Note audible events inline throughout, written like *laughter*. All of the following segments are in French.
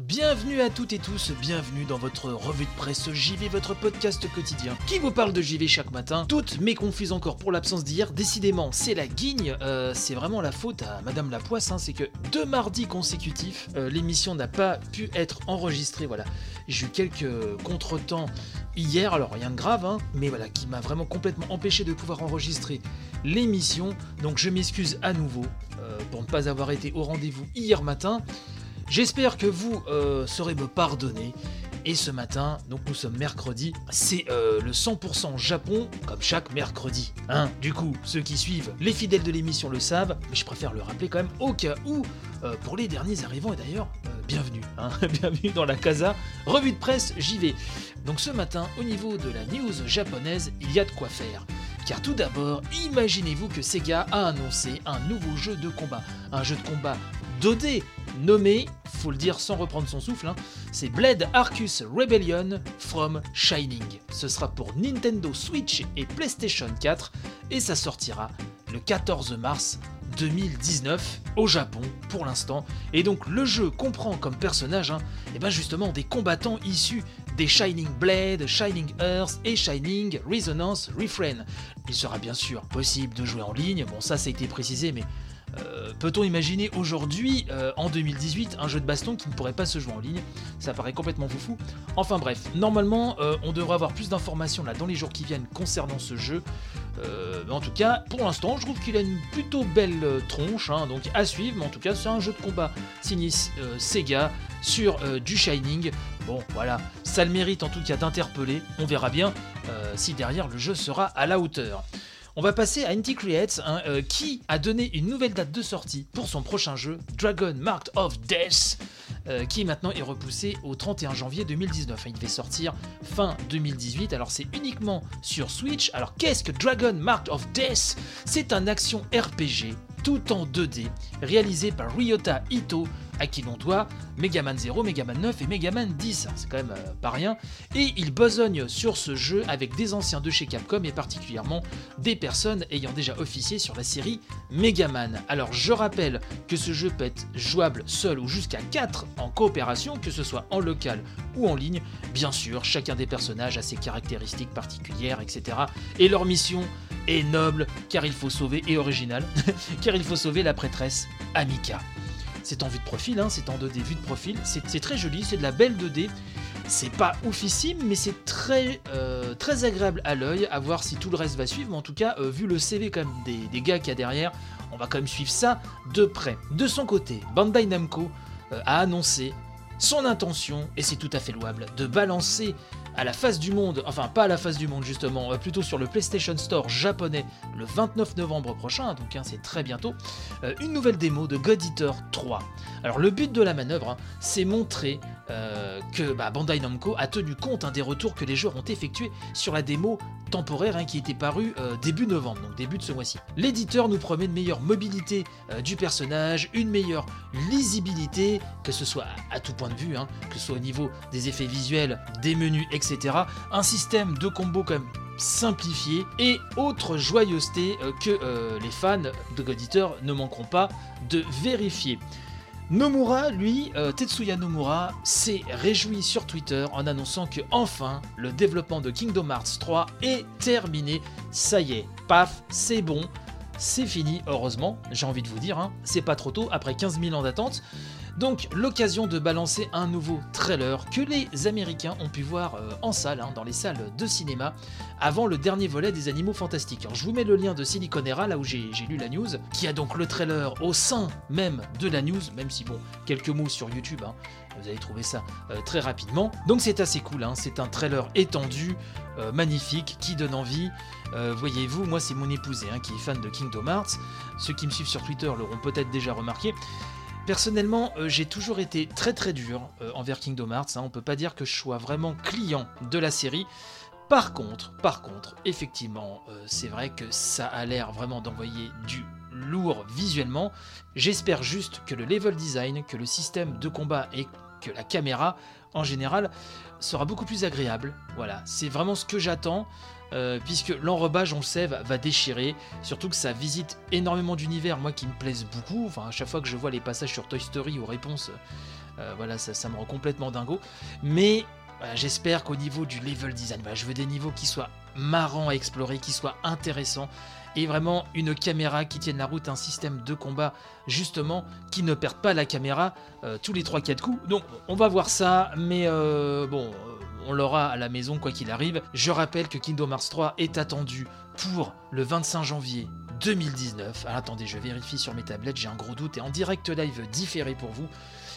Bienvenue à toutes et tous, bienvenue dans votre revue de presse JV, votre podcast quotidien qui vous parle de JV chaque matin. Toutes mes confuses encore pour l'absence d'hier, décidément c'est la guigne, euh, c'est vraiment la faute à Madame Lapoisse, hein, c'est que deux mardis consécutifs, euh, l'émission n'a pas pu être enregistrée, voilà. J'ai eu quelques contretemps hier, alors rien de grave, hein, mais voilà, qui m'a vraiment complètement empêché de pouvoir enregistrer l'émission, donc je m'excuse à nouveau euh, pour ne pas avoir été au rendez-vous hier matin. J'espère que vous euh, saurez me pardonner. Et ce matin, donc nous sommes mercredi, c'est euh, le 100% Japon, comme chaque mercredi. Hein du coup, ceux qui suivent, les fidèles de l'émission le savent, mais je préfère le rappeler quand même au cas où, euh, pour les derniers arrivants, et d'ailleurs, bienvenue, hein, *laughs* bienvenue dans la casa, revue de presse, j'y vais. Donc ce matin, au niveau de la news japonaise, il y a de quoi faire. Car tout d'abord, imaginez-vous que Sega a annoncé un nouveau jeu de combat. Un jeu de combat 2D nommé, faut le dire sans reprendre son souffle, hein, c'est Blade Arcus Rebellion from Shining. Ce sera pour Nintendo Switch et PlayStation 4 et ça sortira le 14 mars 2019 au Japon pour l'instant. Et donc le jeu comprend comme personnage, hein, et ben justement des combattants issus des Shining Blade, Shining Earth et Shining Resonance Refrain. Il sera bien sûr possible de jouer en ligne, bon ça ça a été précisé mais Peut-on imaginer aujourd'hui, euh, en 2018, un jeu de baston qui ne pourrait pas se jouer en ligne? Ça paraît complètement foufou. Enfin bref, normalement, euh, on devrait avoir plus d'informations là dans les jours qui viennent concernant ce jeu. Euh, mais en tout cas, pour l'instant, je trouve qu'il a une plutôt belle euh, tronche, hein, donc à suivre. Mais en tout cas, c'est un jeu de combat signé euh, Sega sur euh, du Shining. Bon, voilà, ça le mérite en tout cas d'interpeller. On verra bien euh, si derrière le jeu sera à la hauteur. On va passer à Inti Creates, hein, euh, qui a donné une nouvelle date de sortie pour son prochain jeu, Dragon Marked of Death, euh, qui maintenant est repoussé au 31 janvier 2019. Il devait sortir fin 2018, alors c'est uniquement sur Switch. Alors qu'est-ce que Dragon Marked of Death? C'est un action RPG tout en 2D, réalisé par Ryota Ito, à qui l'on doit Megaman 0, Megaman 9 et Megaman 10. C'est quand même euh, pas rien. Et il besogne sur ce jeu avec des anciens de chez Capcom et particulièrement des personnes ayant déjà officié sur la série Megaman. Alors je rappelle que ce jeu peut être jouable seul ou jusqu'à 4 en coopération, que ce soit en local ou en ligne. Bien sûr, chacun des personnages a ses caractéristiques particulières, etc. Et leur mission est noble car il faut sauver et original *laughs* car il faut sauver la prêtresse Amika. C'est en vue de profil, hein, c'est en 2D vue de profil, c'est très joli, c'est de la belle 2D. C'est pas oufissime, mais c'est très, euh, très agréable à l'œil, à voir si tout le reste va suivre. Mais en tout cas, euh, vu le CV quand des gars qu'il y a derrière, on va quand même suivre ça de près. De son côté, Bandai Namco euh, a annoncé son intention, et c'est tout à fait louable, de balancer à la face du monde, enfin pas à la face du monde justement, euh, plutôt sur le PlayStation Store japonais le 29 novembre prochain, donc hein, c'est très bientôt, euh, une nouvelle démo de God Eater 3. Alors le but de la manœuvre, hein, c'est montrer euh, que bah, Bandai Namco a tenu compte hein, des retours que les joueurs ont effectués sur la démo temporaire qui était parue début novembre, donc début de ce mois-ci. L'éditeur nous promet une meilleure mobilité du personnage, une meilleure lisibilité, que ce soit à, à tout point de vue, que ce soit au niveau des effets visuels, des menus, etc. Un système de combo quand même simplifié et autre joyeuseté euh, que euh, les fans de God Eater ne manqueront pas de vérifier. Nomura, lui, euh, Tetsuya Nomura, s'est réjoui sur Twitter en annonçant que enfin le développement de Kingdom Hearts 3 est terminé. Ça y est, paf, c'est bon, c'est fini, heureusement, j'ai envie de vous dire, hein, c'est pas trop tôt après 15 000 ans d'attente. Donc l'occasion de balancer un nouveau trailer que les Américains ont pu voir euh, en salle, hein, dans les salles de cinéma, avant le dernier volet des Animaux Fantastiques. Alors je vous mets le lien de Siliconera, là où j'ai lu la news, qui a donc le trailer au sein même de la news, même si bon, quelques mots sur YouTube, hein, vous allez trouver ça euh, très rapidement. Donc c'est assez cool, hein, c'est un trailer étendu, euh, magnifique, qui donne envie. Voyez-vous, moi c'est mon épousée hein, qui est fan de Kingdom Hearts. Ceux qui me suivent sur Twitter l'auront peut-être déjà remarqué. Personnellement, euh, j'ai toujours été très très dur euh, envers Kingdom Hearts. hein. On peut pas dire que je sois vraiment client de la série. Par contre, par contre, effectivement, euh, c'est vrai que ça a l'air vraiment d'envoyer du lourd visuellement. J'espère juste que le level design, que le système de combat et que la caméra en général sera beaucoup plus agréable. Voilà, c'est vraiment ce que j'attends. euh, puisque l'enrobage, on le sait, va, déchirer. Surtout que ça visite énormément d'univers, moi qui me plaisent beaucoup. Enfin, à chaque fois que je vois les passages sur Toy Story ou Réponse, euh, voilà, ça, me rend complètement dingo. Mais voilà, j'espère qu'au niveau du level design, voilà, je veux des niveaux qui soient marrants à explorer, qui soient intéressants. Et vraiment une caméra qui tienne la route, un système de combat justement qui ne perde pas la caméra euh, tous les 3-4 coups. Donc on va voir ça, mais euh, bon, euh, on l'aura à la maison quoi qu'il arrive. Je rappelle que Kingdom Hearts 3 est attendu pour le 25 janvier 2019. Alors attendez, je vérifie sur mes tablettes, j'ai un gros doute et en direct live différé pour vous.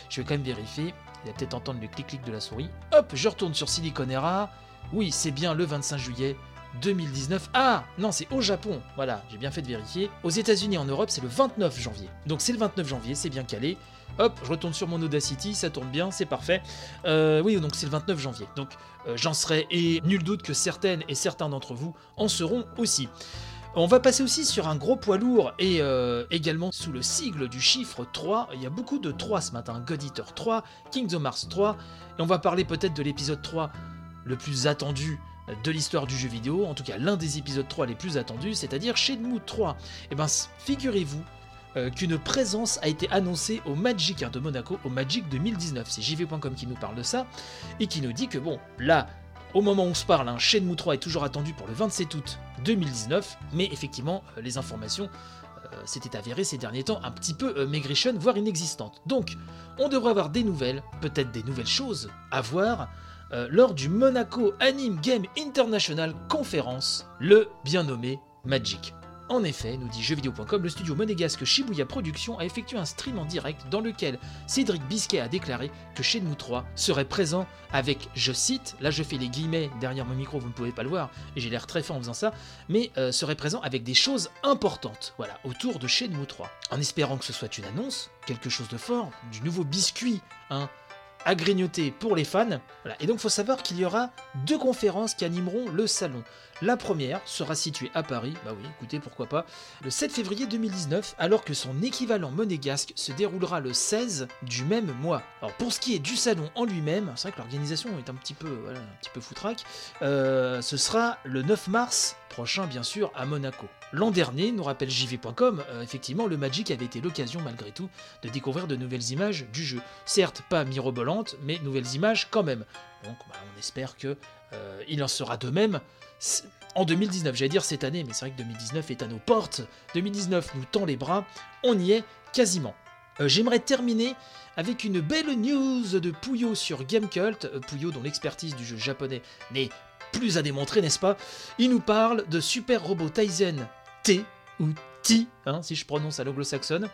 Je vais quand même vérifier. Il va peut-être entendre le clic-clic de la souris. Hop, je retourne sur Siliconera. Oui, c'est bien le 25 juillet 2019. Ah non, c'est au Japon. Voilà, j'ai bien fait de vérifier. Aux États-Unis en Europe, c'est le 29 janvier. Donc c'est le 29 janvier, c'est bien calé. Hop, je retourne sur mon Audacity, ça tourne bien, c'est parfait. Euh, oui, donc c'est le 29 janvier. Donc euh, j'en serai et nul doute que certaines et certains d'entre vous en seront aussi. On va passer aussi sur un gros poids lourd et euh, également sous le sigle du chiffre 3. Il y a beaucoup de 3 ce matin. God Eater 3, Kingdom Hearts 3. Et on va parler peut-être de l'épisode 3 le plus attendu de l'histoire du jeu vidéo, en tout cas l'un des épisodes 3 les plus attendus, c'est-à-dire Shenmue 3. Et ben figurez-vous euh, qu'une présence a été annoncée au Magic hein, de Monaco, au Magic 2019. C'est JV.com qui nous parle de ça, et qui nous dit que bon, là, au moment où on se parle, hein, Shenmue 3 est toujours attendu pour le 27 août 2019, mais effectivement, euh, les informations euh, s'étaient avérées ces derniers temps un petit peu maigrichonnes, voire inexistantes. Donc, on devrait avoir des nouvelles, peut-être des nouvelles choses à voir, euh, lors du Monaco Anime Game International Conference, le bien nommé Magic. En effet, nous dit jeuxvideo.com, le studio monégasque Shibuya Productions a effectué un stream en direct dans lequel Cédric Bisquet a déclaré que Shenmue 3 serait présent avec, je cite, là je fais les guillemets derrière mon micro, vous ne pouvez pas le voir, et j'ai l'air très fort en faisant ça, mais euh, serait présent avec des choses importantes, voilà, autour de Shenmue 3. En espérant que ce soit une annonce, quelque chose de fort, du nouveau biscuit, hein, à grignoter pour les fans. Voilà. Et donc, faut savoir qu'il y aura deux conférences qui animeront le salon. La première sera située à Paris, bah oui, écoutez, pourquoi pas, le 7 février 2019, alors que son équivalent monégasque se déroulera le 16 du même mois. Alors, pour ce qui est du salon en lui-même, c'est vrai que l'organisation est un petit peu, un petit peu foutraque, euh, ce sera le 9 mars prochain, bien sûr, à Monaco. L'an dernier, nous rappelle JV.com, euh, effectivement, le Magic avait été l'occasion, malgré tout, de découvrir de nouvelles images du jeu. Certes, pas mirobolantes, mais nouvelles images quand même. Donc, bah, on espère que euh, il en sera de même en 2019. J'allais dire cette année, mais c'est vrai que 2019 est à nos portes. 2019 nous tend les bras, on y est quasiment. Euh, J'aimerais terminer avec une belle news de Puyo sur Gamecult. Puyo, dont l'expertise du jeu japonais n'est plus à démontrer, n'est-ce pas? Il nous parle de Super Robot Tyson T, ou T, hein, si je prononce à l'anglo-saxonne,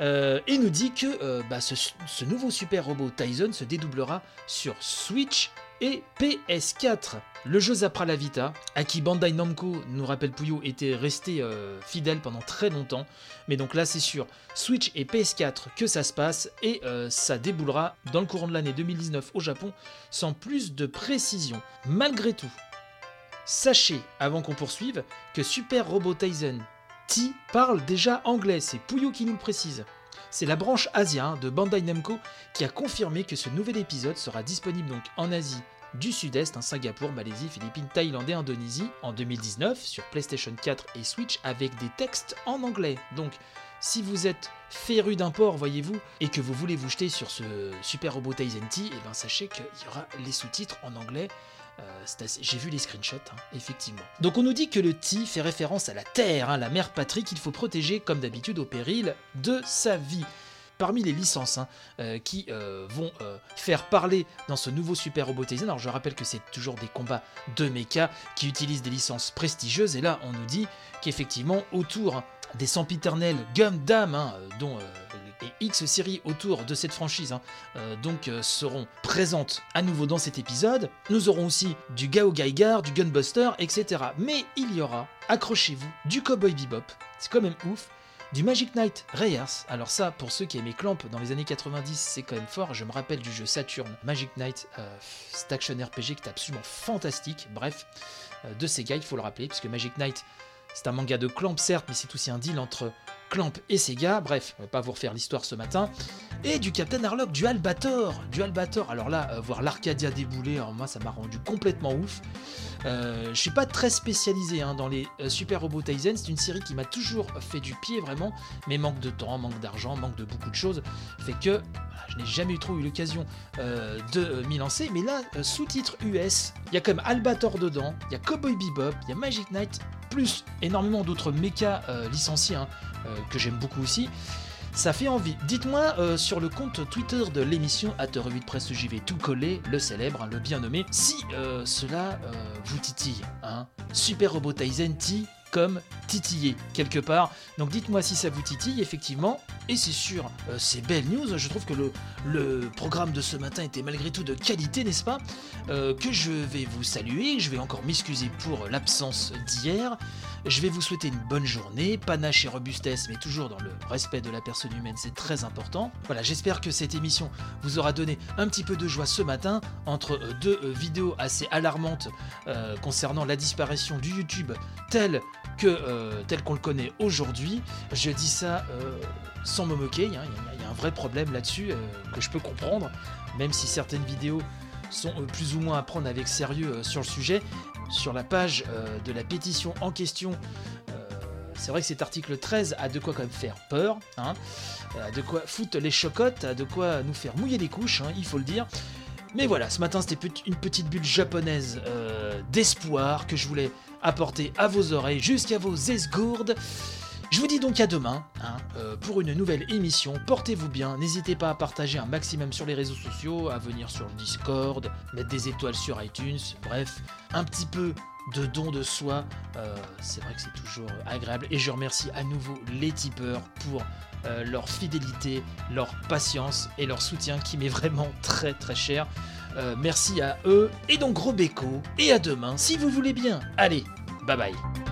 euh, et nous dit que euh, bah, ce, nouveau Super Robot Tyson se dédoublera sur Switch et PS4. Le jeu Zapra la Vita, à qui Bandai Namco, nous rappelle Puyo, était resté euh, fidèle pendant très longtemps, mais donc là c'est sur Switch et PS4 que ça se passe, et ça déboulera dans le courant de l'année 2019 au Japon, sans plus de précision. Malgré tout, Sachez, avant qu'on poursuive, que Super Robot Tyson T parle déjà anglais, c'est Puyo qui nous le précise. C'est la branche Asia hein, de Bandai Namco qui a confirmé que ce nouvel épisode sera disponible en Asie du Sud-Est, hein, Singapour, Malaisie, Philippines, Thaïlande et Indonésie en 2019 sur PlayStation 4 et Switch avec des textes en anglais. Donc si vous êtes féru d'import, voyez-vous, et que vous voulez vous jeter sur ce Super Robot Tyson T, et ben sachez qu'il y aura les sous-titres en anglais euh, J'ai vu les screenshots, hein, effectivement. Donc on nous dit que le Ti fait référence à la Terre, hein, la mère patrie qu'il faut protéger comme d'habitude au péril de sa vie. Parmi les licences hein, euh, qui euh, vont faire parler dans ce nouveau Super Robot alors je rappelle que c'est toujours des combats de mecha qui utilisent des licences prestigieuses, et là on nous dit qu'effectivement autour des sempiternels Gundam, dont les X séries autour de cette franchise hein, euh, donc euh, seront présentes à nouveau dans cet épisode. Nous aurons aussi du Gao Gaigar, du Gunbuster, etc. Mais il y aura, accrochez-vous, du Cowboy Bebop, c'est quand même ouf, du Magic Knight Rayers. Alors ça, pour ceux qui aimaient Clamp dans les années 90, c'est quand même fort. Je me rappelle du jeu Saturn Magic Knight, euh, cet action RPG qui est absolument fantastique. Bref, euh, de Sega, il faut le rappeler, puisque Magic Knight, c'est un manga de Clamp certes, mais c'est aussi un deal entre Clamp et Sega. Bref, on va pas vous refaire l'histoire ce matin. Et du Captain Harlock, du Albator, du Albator. Alors là, euh, voir l'Arcadia débouler, alors moi ça m'a rendu complètement ouf. Euh, je suis pas très spécialisé hein, dans les euh, Super Robot Tyson, c'est une série qui m'a toujours fait du pied vraiment, mais manque de temps, manque d'argent, manque de beaucoup de choses, fait que je n'ai jamais trop eu l'occasion de m'y lancer. Mais là, sous-titre US, il y a comme Albator dedans, il y a Cowboy Bebop, il y a Magic Knight, plus énormément d'autres mechas licenciés hein, que j'aime beaucoup aussi. Ça fait envie. Dites-moi euh, sur le compte Twitter de l'émission à revue de presse JV tout collé, le célèbre, hein, le bien nommé, si euh, cela euh, vous titille. Hein. Super Robot Tyson T comme titillé quelque part. Donc dites-moi si ça vous titille effectivement. Et c'est sûr, euh, c'est belle news. Je trouve que le, programme de ce matin était malgré tout de qualité, n'est-ce pas? Euh, Que je vais vous saluer. Je vais encore m'excuser pour l'absence d'hier. Je vais vous souhaiter une bonne journée, panache et robustesse, mais toujours dans le respect de la personne humaine, c'est très important. Voilà, j'espère que cette émission vous aura donné un petit peu de joie ce matin entre euh, deux vidéos assez alarmantes concernant la disparition du YouTube tel euh, tel qu'on le connaît aujourd'hui. Je dis ça euh, sans me moquer, hein, il y, a- un vrai problème là-dessus euh, que je peux comprendre, même si certaines vidéos sont plus ou moins à prendre avec sérieux sur le sujet. Sur la page de la pétition en question, c'est vrai que cet article 13 a de quoi quand même faire peur, hein, de quoi foutre les chocottes, de quoi nous faire mouiller les couches, hein, il faut le dire. Mais voilà, ce matin c'était une petite bulle japonaise euh, d'espoir que je voulais apporter à vos oreilles jusqu'à vos esgourdes. Je vous dis donc à demain hein, euh, pour une nouvelle émission. Portez-vous bien, n'hésitez pas à partager un maximum sur les réseaux sociaux, à venir sur le Discord, mettre des étoiles sur iTunes, bref, un petit peu de don de soi, euh, c'est vrai que c'est toujours agréable. Et je remercie à nouveau les tipeurs pour euh, leur fidélité, leur patience et leur soutien qui m'est vraiment très très cher. Euh, merci à eux, et donc gros béco, et à demain si vous voulez bien. Allez, bye bye.